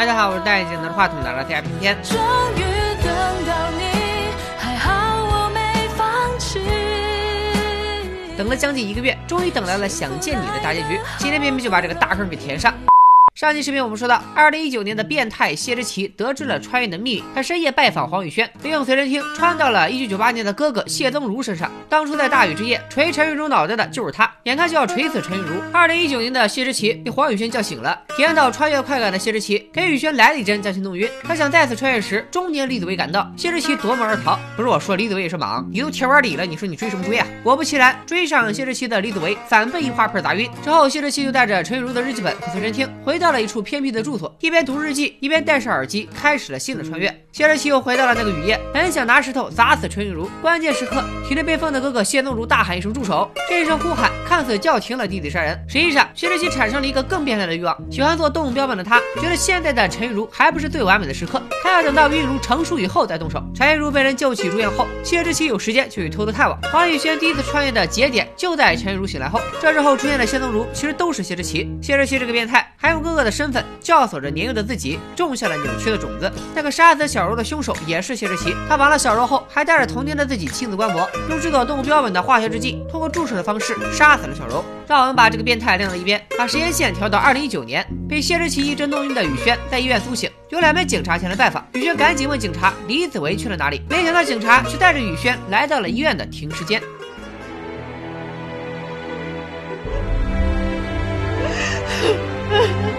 大家好，我是戴眼镜拿着话筒的大家片片。终于等到你，还好我没放弃。等了将近一个月，终于等来了《想见你》的大结局。今天偏偏就把这个大坑给填上。上期视频我们说到，二零一九年的变态谢之奇得知了穿越的秘密，他深夜拜访黄宇轩，利用随身听穿到了一九九八年的哥哥谢宗儒身上。当初在大雨之夜锤陈玉茹脑袋的就是他，眼看就要锤死陈玉茹。二零一九年的谢之奇被黄宇轩叫醒了，体验到穿越快感的谢之奇给宇轩来了一针，将其弄晕。他想再次穿越时，中年李子维赶到，谢之奇夺门而逃。不是我说，李子维也是莽，你都铁腕李了，你说你追什么追啊？果不其然，追上谢之奇的李子维反被一花盆砸晕。之后，谢之奇就带着陈玉茹的日记本和随身听回到到了一处偏僻的住所，一边读日记，一边戴上耳机，开始了新的穿越。谢之奇又回到了那个雨夜，本想拿石头砸死陈玉茹，关键时刻，体内被封的哥哥谢宗儒大喊一声住手！这一声呼喊看似叫停了弟弟杀人，实际上谢之奇产生了一个更变态的欲望。喜欢做动物标本的他，觉得现在的陈玉茹还不是最完美的时刻，他要等到玉茹成熟以后再动手。陈玉茹被人救起住院后，谢之奇有时间去偷偷探望。黄宇轩第一次穿越的节点就在陈玉茹醒来后，这时候出现的谢宗儒其实都是谢之奇。谢之奇这个变态还用哥哥的身份教唆着年幼的自己，种下了扭曲的种子。那个杀死小柔的凶手也是谢志奇，他亡了小柔后，还带着童年的自己亲自观摩，用制作动物标本的化学制剂，通过注射的方式杀死了小柔。让我们把这个变态晾到一边，把时间线调到二零一九年，被谢志奇一针弄晕的宇轩在医院苏醒，有两名警察前来拜访，宇轩赶紧问警察李子维去了哪里，没想到警察却带着宇轩来到了医院的停尸间。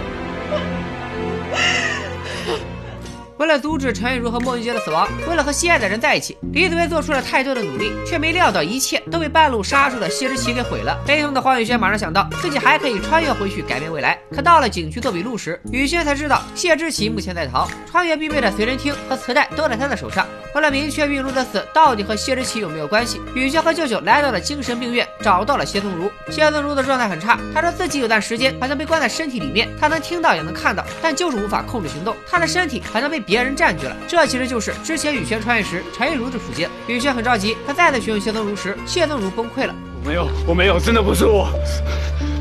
为了阻止陈玉茹和莫云杰的死亡，为了和心爱的人在一起，李子维做出了太多的努力，却没料到一切都被半路杀出的谢之奇给毁了。悲痛的黄雨轩马上想到自己还可以穿越回去改变未来，可到了景区做笔录时，雨轩才知道谢之奇目前在逃，穿越必备的随身听和磁带都在他的手上。为了明确玉茹的死到底和谢之奇有没有关系，雨轩和舅舅来到了精神病院，找到了谢宗儒。谢宗儒的状态很差，他说自己有段时间好像被关在身体里面，他能听到也能看到，但就是无法控制行动。他的身体好像被别人占据了，这其实就是之前宇轩穿越时陈玉茹的处境。宇轩很着急，他再次询问谢宗儒时，谢宗儒崩溃了。我没有，我没有，真的不是我，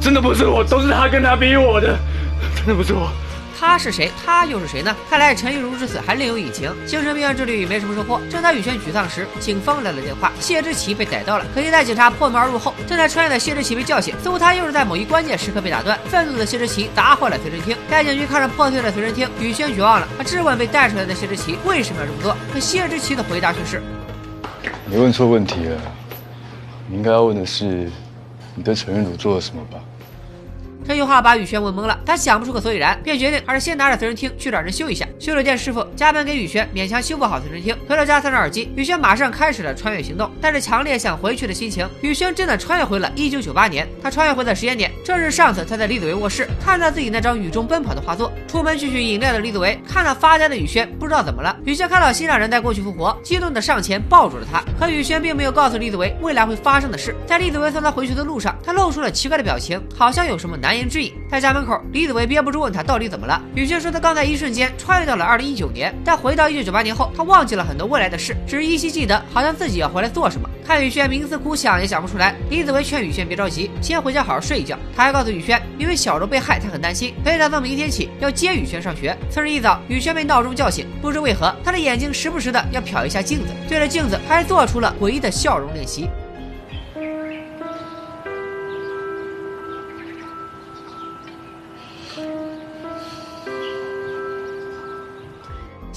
真的不是我，都是他跟他逼我的，真的不是我。他是谁？他又是谁呢？看来陈玉茹之死还另有隐情。精神病院之旅没什么收获。正当宇轩沮丧时，警方来了电话，谢之奇被逮到了。可惜在警察破门而入后，正在穿越的谢之奇被叫醒，似乎他又是在某一关键时刻被打断。愤怒的谢之奇砸坏了随身听。该警局看着破碎的随身听，宇轩绝望了。他质问被带出来的谢之奇为什么要这么做。可谢之奇的回答却是：你问错问题了，你应该要问的是，你对陈玉茹做了什么吧？这句话把宇轩问懵了，他想不出个所以然，便决定还是先拿着随身听去找人修一下。修理店师傅加班给宇轩勉强修复好随身听，回到家塞上耳机，宇轩马上开始了穿越行动。带着强烈想回去的心情，宇轩真的穿越回了1998年。他穿越回的时间点正是上次他在李子维卧室看到自己那张雨中奔跑的画作。出门去取饮料的李子维看到发呆的宇轩，不知道怎么了。宇轩看到心上人在过去复活，激动的上前抱住了他。可宇轩并没有告诉李子维未来会发生的事。在李子维送他回去的路上，他露出了奇怪的表情，好像有什么难难言之隐。在家门口，李子维憋不住问他到底怎么了。宇轩说他刚才一瞬间穿越到了二零一九年，但回到一九九八年后，他忘记了很多未来的事，只依稀记得好像自己要回来做什么。看宇轩冥思苦想也想不出来，李子维劝宇轩别着急，先回家好好睡一觉。他还告诉宇轩，因为小柔被害，他很担心，所以他从明天起要接宇轩上学。次日一早，宇轩被闹钟叫醒，不知为何，他的眼睛时不时的要瞟一下镜子，对着镜子还做出了诡异的笑容练习。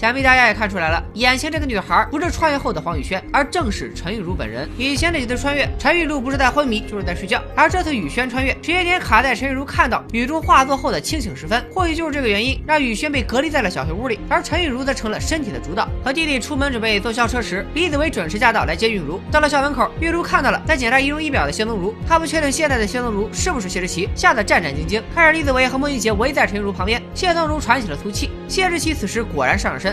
想必大家也看出来了，眼前这个女孩不是穿越后的黄雨萱，而正是陈玉茹本人。以前的几次穿越，陈玉茹不是在昏迷，就是在睡觉，而这次宇轩穿越，时间点卡在陈玉茹看到雨珠画作后的清醒时分。或许就是这个原因，让宇轩被隔离在了小黑屋里，而陈玉茹则成了身体的主导。和弟弟出门准备坐校车时，李子维准时驾到来接玉茹。到了校门口，玉茹看到了在检查仪容仪表的谢宗儒，他不确定现在的谢宗儒是不是谢之奇，吓得战战兢兢。看着李子维和孟玉杰围在陈玉茹旁边，谢宗儒喘起了粗气。谢之奇此时果然上了身。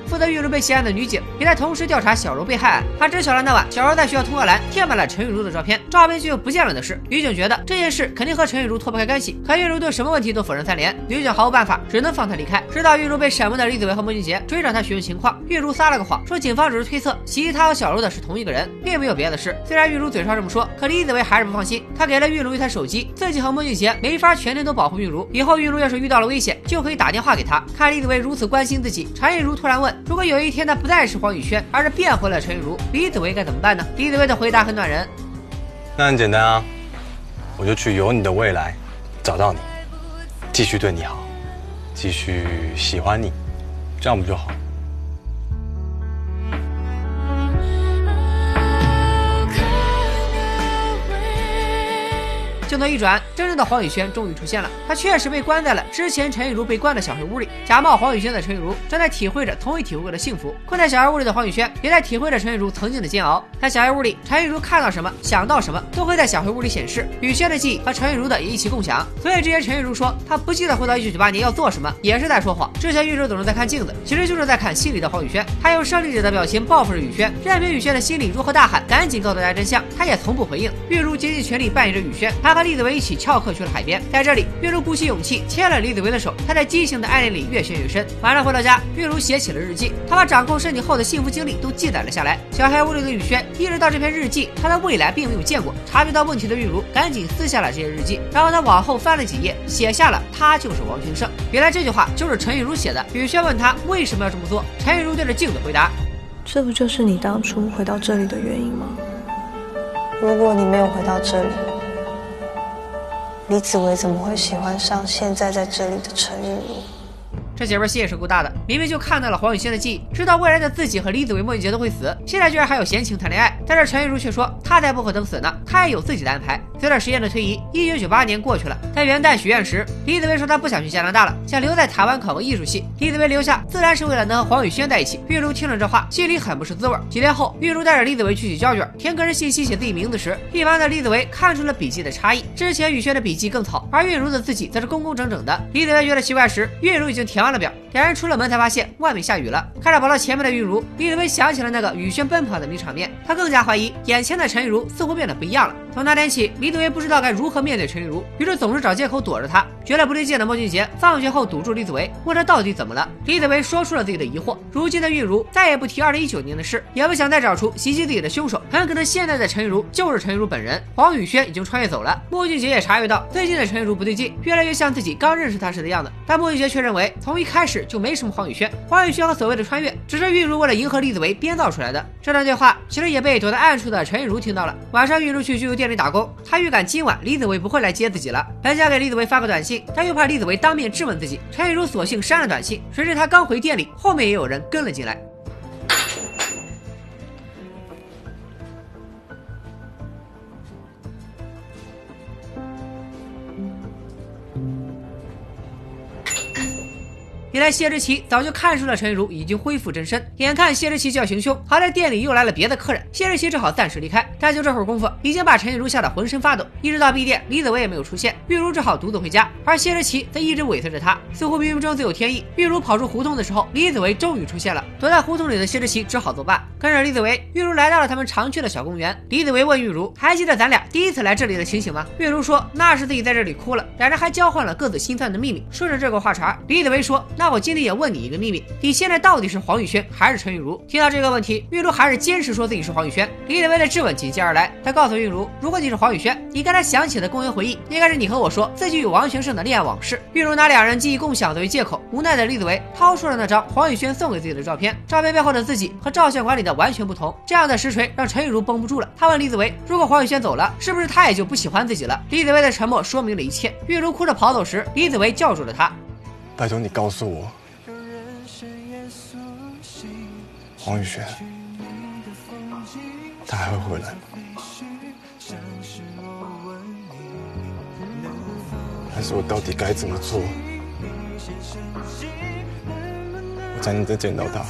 负责玉茹被袭案的女警，也在同时调查小柔被害案。他知晓了那晚小柔在学校通话栏贴满了陈玉茹的照片，照片却又不见了的事。女警觉得这件事肯定和陈玉茹脱不开干系，可玉茹对什么问题都否认三连，女警毫无办法，只能放她离开。直到玉茹被审问的李子维和莫俊杰追上她询问情况，玉茹撒了个谎，说警方只是推测袭击她和小柔的是同一个人，并没有别的事。虽然玉茹嘴上这么说，可李子维还是不放心，他给了玉茹一台手机，自己和莫俊杰没法全天都保护玉茹，以后玉茹要是遇到了危险，就可以打电话给他。看李子维如此关心自己，陈玉茹突然问：如果有一天他不再是黄宇轩，而是变回了陈玉茹，李子维该怎么办呢？李子维的回答很暖人，那很简单啊，我就去有你的未来，找到你，继续对你好，继续喜欢你，这样不就好？镜头一转，真正的黄雨轩终于出现了。他确实被关在了之前陈玉茹被关的小黑屋里。假冒黄雨轩的陈玉茹正在体会着从未体会过的幸福。困在小黑屋里的黄雨轩也在体会着陈玉茹曾经的煎熬。在小黑屋里，陈玉茹看到什么、想到什么，都会在小黑屋里显示。宇轩的记忆和陈玉茹的也一起共享。所以之前陈玉茹说她不记得回到一九九八年要做什么，也是在说谎。之前玉茹总是在看镜子，其实就是在看心里的黄雨轩。他用胜利者的表情报复着宇轩，任凭宇轩的心里如何大喊赶紧告诉大家真相，他也从不回应。玉茹竭尽全力扮演着宇轩，他和李子维一起翘课去了海边。在这里，月如鼓起勇气牵了李子维的手，他在畸形的爱恋里越陷越深。晚上回到家，月如写起了日记，她把掌控身体后的幸福经历都记载了下来。小黑屋里的雨轩意识到这篇日记他的未来并没有见过，察觉到问题的玉如赶紧撕下了这些日记，然后他往后翻了几页，写下了他就是王群胜。原来这句话就是陈玉如写的。雨轩问他为什么要这么做，陈玉如对着镜子回答。这不就是你当初回到这里的原因吗？如果你没有回到这里，李子维怎么会喜欢上现在在这里的陈玉如？这姐们儿心也是够大的，明明就看到了黄雨萱的记忆，知道未来的自己和李子维、莫俊杰都会死，现在居然还有闲情谈恋爱。但是陈玉茹却说，她才不会等死呢，她也有自己的安排。随着时间的推移，一九九八年过去了，在元旦许愿时，李子维说他不想去加拿大了，想留在台湾考个艺术系。李子维留下自然是为了能和黄雨轩在一起。玉茹听了这话，心里很不是滋味。几天后，玉茹带着李子维去取胶卷，填个人信息写自己名字时，一旁的李子维看出了笔记的差异。之前雨轩的笔记更草，而玉茹的字迹则是工工整整的。李子维觉得奇怪时，玉茹已经填完了表。两人出了门才发现外面下雨了。看着跑到前面的玉茹，李子维想起了那个雨轩奔跑的名场面，他更加怀疑眼前的陈玉茹似乎变得不一样了。从那天起，李子维不知道该如何面对陈玉茹，于是总是找借口躲着她。觉得不对劲的莫俊杰放学后堵住李子维，问他到底怎么了。李子维说出了自己的疑惑。如今的玉茹再也不提二零一九年的事，也不想再找出袭击自己的凶手。很可能现在的陈玉茹就是陈玉茹本人。黄宇轩已经穿越走了。莫俊杰也察觉到最近的陈玉茹不对劲，越来越像自己刚认识她时的样子。但莫俊杰却认为从一开始就没什么黄宇轩。黄宇轩和所谓的穿越，只是玉茹为了迎合李子维编造出来的。这段对话其实也被躲在暗处的陈玉茹听到了。晚上，玉茹去居酒店里打工，她预感今晚李子维不会来接自己了，本想给李子维发个短信，但又怕李子维当面质问自己。陈玉茹索性删了短信。谁知她刚回店里，后面也有人跟了进来。原来谢之奇早就看出了陈玉茹已经恢复真身，眼看谢之奇就要行凶，好在店里又来了别的客人，谢之奇只好暂时离开。但就这会儿功夫，已经把陈玉茹吓得浑身发抖。一直到闭店，李子维也没有出现，玉茹只好独自回家，而谢之奇则一直尾随着她，似乎冥冥中自有天意。玉茹跑出胡同的时候，李子维终于出现了，躲在胡同里的谢之奇只好作罢。跟着李子维，玉茹来到了他们常去的小公园。李子维问玉茹：“还记得咱俩第一次来这里的情形吗？”玉茹说：“那是自己在这里哭了。”两人还交换了各自心酸的秘密。顺着这个话茬，李子维说。那我今天也问你一个秘密，你现在到底是黄宇轩还是陈玉茹？听到这个问题，玉茹还是坚持说自己是黄宇轩。李子维的质问紧接而来，他告诉玉茹，如果你是黄宇轩，你刚才想起的公园回忆，应该是你和我说自己与王全胜的恋爱往事。玉茹拿两人记忆共享作为借口，无奈的李子维掏出了那张黄宇轩送给自己的照片，照片背后的自己和照相馆里的完全不同。这样的实锤让陈玉茹绷不住了，他问李子维，如果黄宇轩走了，是不是他也就不喜欢自己了？李子维的沉默说明了一切。玉茹哭着跑走时，李子维叫住了他，拜托你告诉我，黄宇轩，他还会回来吗？还是我到底该怎么做，我才能再见到他？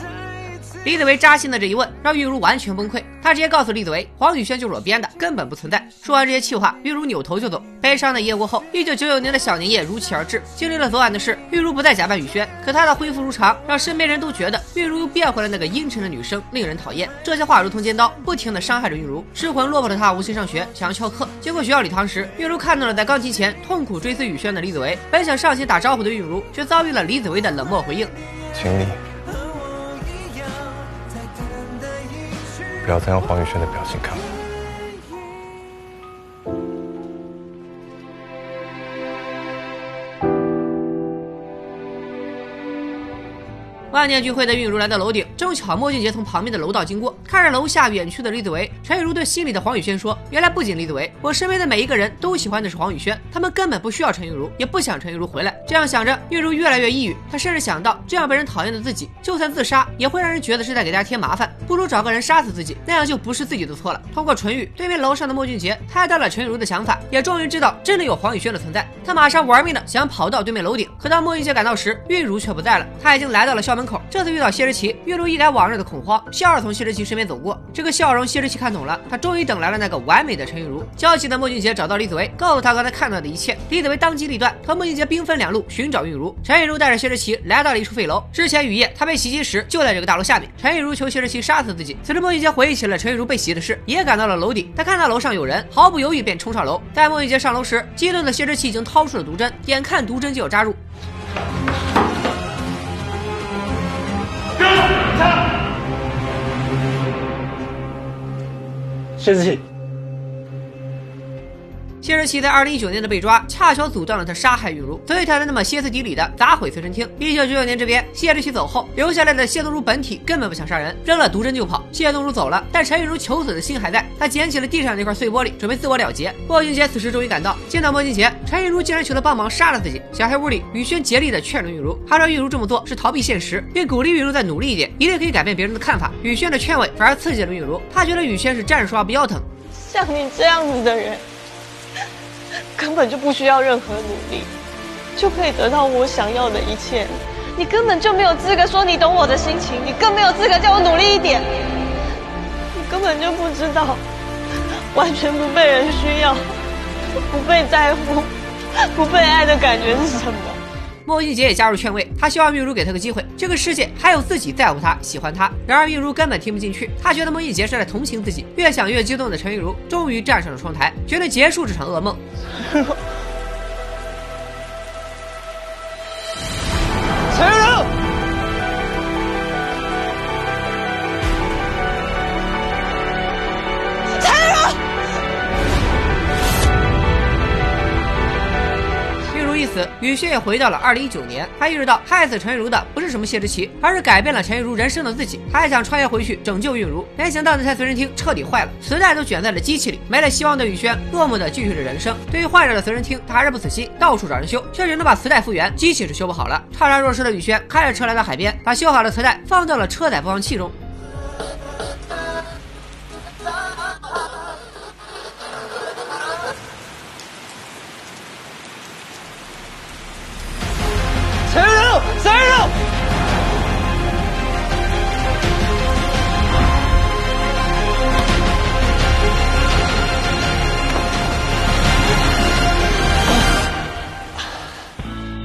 李子维扎心的这一问，让玉茹完全崩溃。他直接告诉李子维，黄宇轩就是我编的，根本不存在。说完这些气话，玉茹扭头就走。悲伤的一夜过后，一九九九年的小年夜如期而至。经历了昨晚的事，玉茹不再假扮宇轩，可她的恢复如常，让身边人都觉得玉茹又变回了那个阴沉的女生，令人讨厌。这些话如同尖刀，不停的伤害着玉茹。失魂落魄的她无心上学，想要翘课。经过学校礼堂时，玉茹看到了在钢琴前痛苦追随宇轩的李子维。本想上前打招呼的玉茹，却遭遇了李子维的冷漠回应。请你不要再用黄宇轩的表情看我。万念俱灰的韵如来到楼顶，正巧莫俊杰从旁边的楼道经过，看着楼下远去的李子维，陈玉茹对心里的黄宇轩说：“原来不仅李子维，我身边的每一个人都喜欢的是黄宇轩，他们根本不需要陈玉茹，也不想陈玉茹回来。”这样想着，玉如越来越抑郁，她甚至想到，这样被人讨厌的自己，就算自杀，也会让人觉得是在给大家添麻烦，不如找个人杀死自己，那样就不是自己的错了。通过唇语，对面楼上的莫俊杰猜到了陈玉茹的想法，也终于知道真的有黄宇轩的存在。他马上玩命的想跑到对面楼顶，可当莫俊杰赶到时，玉如却不在了，他已经来到了校门口。这次遇到谢之奇，玉茹一改往日的恐慌，笑着从谢之奇身边走过。这个笑容，谢之奇看懂了，他终于等来了那个完美的陈玉茹。焦急的莫俊杰找到李子维，告诉他刚才看到的一切。李子维当机立断，和莫俊杰兵分两路寻找玉茹。陈玉茹带着谢之奇来到了一处废楼，之前雨夜他被袭击时就在这个大楼下面。陈玉茹求谢之奇杀死自己。此时莫俊杰回忆起了陈玉茹被袭的事，也赶到了楼顶。他看到楼上有人，毫不犹豫便冲上楼。在莫俊杰上楼时，激动的谢之奇已经掏出了毒针，眼看毒针就要扎入。谢之奇，谢之奇在二零一九年的被抓，恰巧阻断了他杀害玉茹，所以他才那么歇斯底里的砸毁随身听。一九九九年这边，谢之奇走后，留下来的谢东如本体根本不想杀人，扔了毒针就跑。谢东如走了，但陈玉茹求死的心还在，他捡起了地上那块碎玻璃，准备自我了结。莫俊杰此时终于赶到，见到莫俊杰，陈玉茹竟然求他帮忙杀了自己。小黑屋里，宇轩竭力的劝着玉茹，他说玉茹这么做是逃避现实，并鼓励玉茹再努力一点，一定可以改变别人的看法。宇轩的劝慰反而刺激了玉茹，他觉得宇轩是站着说话不腰疼。像你这样子的人，根本就不需要任何努力，就可以得到我想要的一切。你根本就没有资格说你懂我的心情，你更没有资格叫我努力一点。你根本就不知道，完全不被人需要、不被在乎、不被爱的感觉是什么。莫俊杰也加入劝慰，他希望玉茹给他个机会，这个世界还有自己在乎他、喜欢他。然而玉茹根本听不进去，他觉得孟一杰是在同情自己。越想越激动的陈玉茹终于站上了窗台，决定结束这场噩梦。玉茹一死，宇轩也回到了二零一九年。他意识到害死陈玉茹的不是什么谢之奇，而是改变了陈玉茹人生的自己。他还想穿越回去拯救玉茹，没想到那台随身听彻底坏了，磁带都卷在了机器里。没了希望的宇轩落寞的继续着人生。对于坏掉的随身听，他还是不死心，到处找人修，却只能把磁带复原，机器是修不好了。怅然若失的宇轩开着车来到海边，把修好的磁带放到了车载播放器中。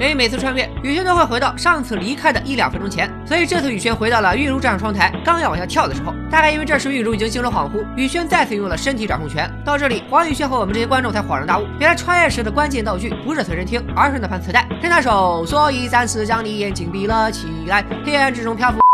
所以每次穿越，宇轩都会回到上次离开的一两分钟前，所以这次宇轩回到了玉如站上窗台，刚要往下跳的时候，大概因为这时玉如已经精神恍惚，宇轩再次用了身体掌控权。到这里，黄宇轩和我们这些观众才恍然大悟，原来穿越时的关键道具不是随身听，而是那盘磁带。听那首，所以再次将你眼睛闭了起来，黑暗之中漂浮。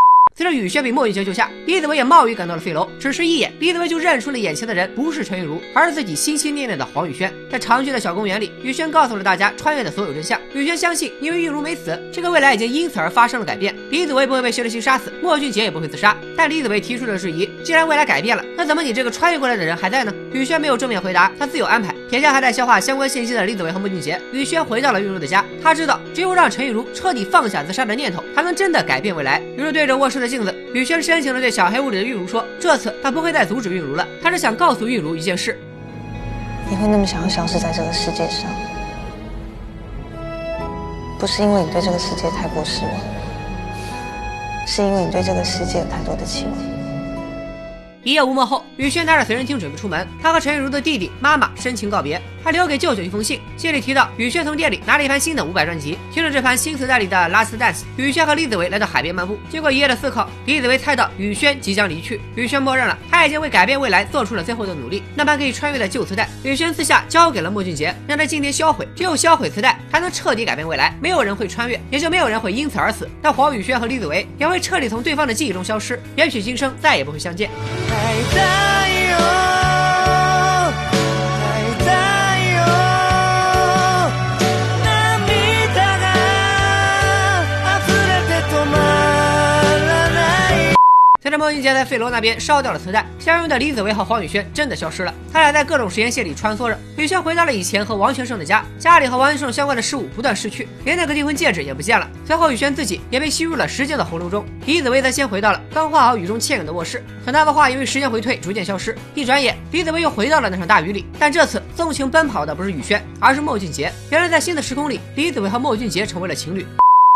随着宇轩被莫雨杰救下，李子维也冒雨赶到了废楼。只是一眼，李子维就认出了眼前的人不是陈玉茹，而是自己心心念念的黄雨轩。在长郡的小公园里，宇轩告诉了大家穿越的所有真相。宇轩相信，因为玉茹没死，这个未来已经因此而发生了改变。李子维不会被薛之谦杀死，莫俊杰也不会自杀。但李子维提出了质疑：既然未来改变了，那怎么你这个穿越过来的人还在呢？宇轩没有正面回答，他自有安排。眼下还在消化相关信息的李子维和莫俊杰，宇轩回到了玉茹的家。他知道，只有让陈玉茹彻底放下自杀的念头，才能真的改变未来。于是对着卧室的镜子，宇轩深情的对小黑屋里的玉茹说：“这次他不会再阻止玉茹了，他是想告诉玉茹一件事。你会那么想要消失在这个世界上，不是因为你对这个世界太过失望，是因为你对这个世界有太多的期望。一夜无梦后，宇轩拿着随身听准备出门。他和陈玉茹的弟弟、妈妈深情告别，还留给舅舅一封信。信里提到，宇轩从店里拿了一盘新的伍佰专辑。听着这盘新磁带里的《Last Dance》，宇轩和李子维来到海边漫步。经过一夜的思考，李子维猜到宇轩即将离去。宇轩默认了，他已经为改变未来做出了最后的努力。那盘可以穿越的旧磁带，宇轩私下交给了莫俊杰，让他今天销毁。只有销毁磁带，才能彻底改变未来。没有人会穿越，也就没有人会因此而死。但黄宇轩和李子维也会彻底从对方的记忆中消失，也许今生再也不会相见。还在有，随着莫俊杰在费罗那边烧掉了磁带，相拥的李子维和黄宇轩真的消失了。他俩在各种实验线里穿梭着。宇轩回到了以前和王全胜的家，家里和王全胜相关的事物不断失去，连那个订婚戒指也不见了。随后，宇轩自己也被吸入了时间的洪流中。李子维则先回到了刚画好雨中倩影的卧室，可那幅画因为时间回退逐渐消失。一转眼，李子维又回到了那场大雨里，但这次纵情奔跑的不是宇轩，而是莫俊杰。原来在新的时空里，李子维和莫俊杰成为了情侣。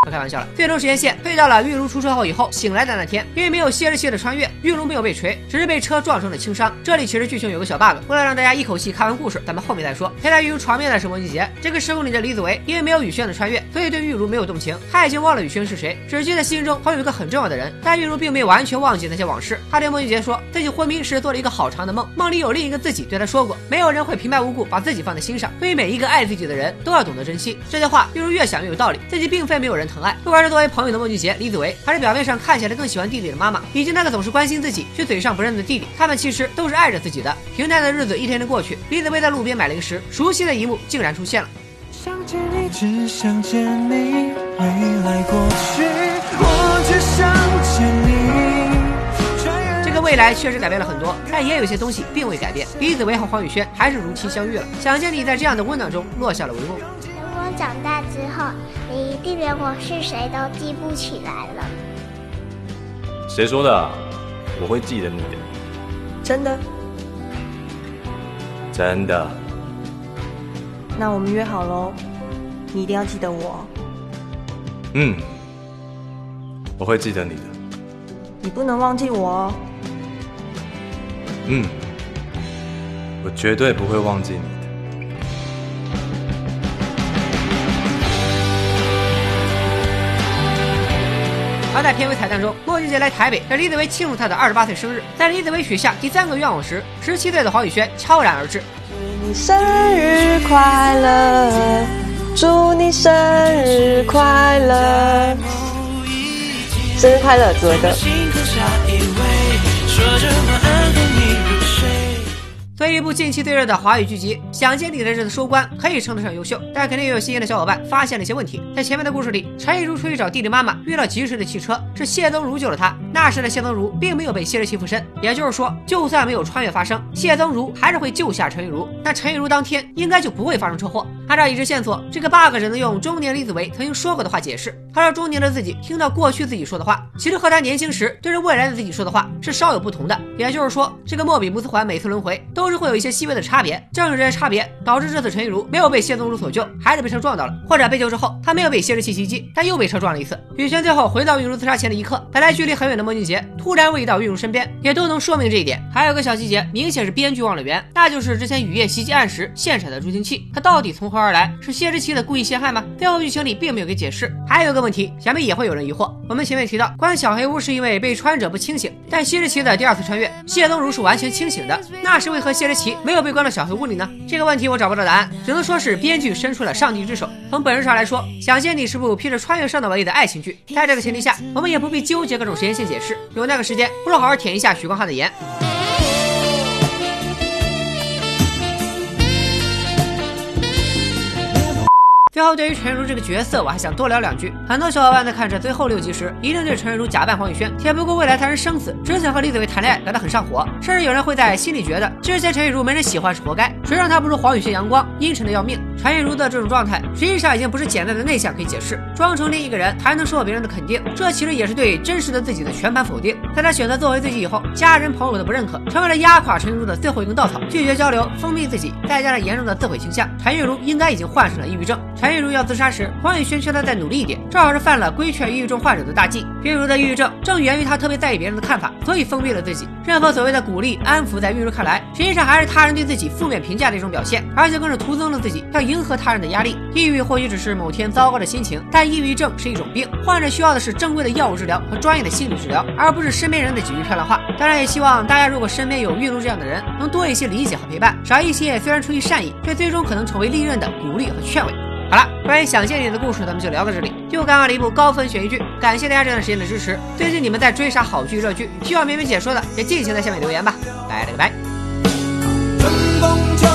开玩笑了，最终时间线退到了玉茹出车祸以后醒来的那天，因为没有歇着期的穿越，玉茹没有被锤，只是被车撞成了轻伤。这里其实剧情有个小 bug，为了让大家一口气看完故事，咱们后面再说。陪在玉茹床边的是莫俊杰，这个时空里的李子维因为没有宇轩的穿越，所以对玉茹没有动情，他已经忘了宇轩是谁，只记得心中还有一个很重要的人。但玉茹并没有完全忘记那些往事，他对莫俊杰说自己昏迷时做了一个好长的梦，梦里有另一个自己对他说过，没有人会平白无故把自己放在心上，所以每一个爱自己的人都要懂得珍惜。这些话玉茹越想越有道理，自己并非没有人疼爱，不管是作为朋友的莫俊杰、李子维，还是表面上看起来更喜欢弟弟的妈妈，以及那个总是关心自己却嘴上不认的弟弟，他们其实都是爱着自己的。平淡的日子一天天过去，李子维在路边买零食，熟悉的一幕竟然出现了。想见你，只想见你，未来过去，我只想见你。这个未来确实改变了很多，但也有些东西并未改变。李子维和黄宇轩还是如期相遇了。想见你在这样的温暖中落下了帷幕。等我长大之后，你一定连我是谁都记不起来了。谁说的啊？我会记得你的，真的？真的。那我们约好喽，你一定要记得我，嗯，我会记得你的。你不能忘记我哦。嗯，我绝对不会忘记你而在片尾彩蛋中，莫俊杰来台北给李子维庆祝他的二十八岁生日。在李子维许下第三个愿望时，十七岁的黄宇轩悄然而至。祝你生日快乐，祝你生日快乐，生日快乐，紫薇哥。星空下依偎，说着晚安和你入睡。作为一部近期最热的华语剧集，《想见你》的这次收官可以称得上优秀，但肯定也有新鲜的小伙伴发现了一些问题。在前面的故事里，陈亦儒出去找弟弟妈妈，遇到急事的汽车，是谢宗儒救了他。那时的谢宗儒并没有被谢之奇附身，也就是说，就算没有穿越发生，谢宗儒还是会救下陈亦儒。那陈亦儒当天应该就不会发生车祸。按照已知线索，这个 bug 只能用中年李子维曾经说过的话解释。他说中年的自己听到过去自己说的话，其实和他年轻时对着未来的自己说的话是稍有不同的。也就是说，这个莫比乌斯环每次轮回都是会有一些细微的差别。正是这些差别，导致这次陈亦儒没有被谢宗儒所救，还是被车撞到了；或者被救之后，他没有被挟持器袭击，但又被车撞了一次。雨轩最后回到玉茹自杀前的一刻，本来距离很远的莫俊杰突然位移到玉茹身边，也都能说明这一点。还有个小细节，明显是编剧忘了圆，那就是之前雨夜袭击案时现场的助听器，它到底从何而来？是谢之奇的故意陷害吗？最后剧情里并没有给解释。还有一个问题，想必也会有人疑惑。我们前面提到，关小黑屋是因为被穿者不清醒，但谢之奇的第二次穿越，谢宗儒是完全清醒的，那是为何谢之奇没有被关到小黑屋里呢？这个问题我找不到答案，只能说是编剧伸出了上帝之手。从本质上来说，《想见你》是部披着穿越上的外衣的爱情剧，在这个前提下，我们也不必纠结各种时间线解释，有那个时间，不如好好舔一下许光汉的颜。最后，对于陈亦儒这个角色，我还想多聊两句。很多小伙伴在看这最后六集时，一定对陈亦儒假扮黄宇轩，且不顾未来他人生死，只想和李子维谈恋爱，感到很上火。甚至有人会在心里觉得，之前陈亦儒没人喜欢是活该，谁让他不如黄宇轩阳光，阴沉的要命。陈亦儒的这种状态，实际上已经不是简单的内向可以解释，装成另一个人才能受到别人的肯定，这其实也是对真实的自己的全盘否定。在他选择作为自己以后，家人朋友的不认可，成为了压垮陈亦儒的最后一根稻草。拒绝交流，封闭自己，再加上严重的自毁倾向，陈亦儒应该已经患上了抑郁症。陈亦儒要自杀时，黄宇轩劝他再努力一点，正好是犯了规劝抑郁症患者的大忌。病如的抑郁症正源于她特别在意别人的看法，所以封闭了自己。任何所谓的鼓励、安抚，在玉如看来，实际上还是他人对自己负面评价的一种表现，而且更是徒增了自己要迎合他人的压力。抑郁或许只是某天糟糕的心情，但抑郁症是一种病，患者需要的是正规的药物治疗和专业的心理治疗，而不是身边人的几句漂亮话。当然，也希望大家如果身边有玉如这样的人，能多一些理解和陪伴，少一些虽然出于善意，却最终可能成为利刃的鼓励和劝慰。好了，关于想见你的故事，咱们就聊到这里。又刚刚了一部高分悬疑剧，感谢大家这段时间的支持。最近你们在追啥好剧热剧？需要明明解说的，也尽情在下面留言吧。拜了个拜。春风秋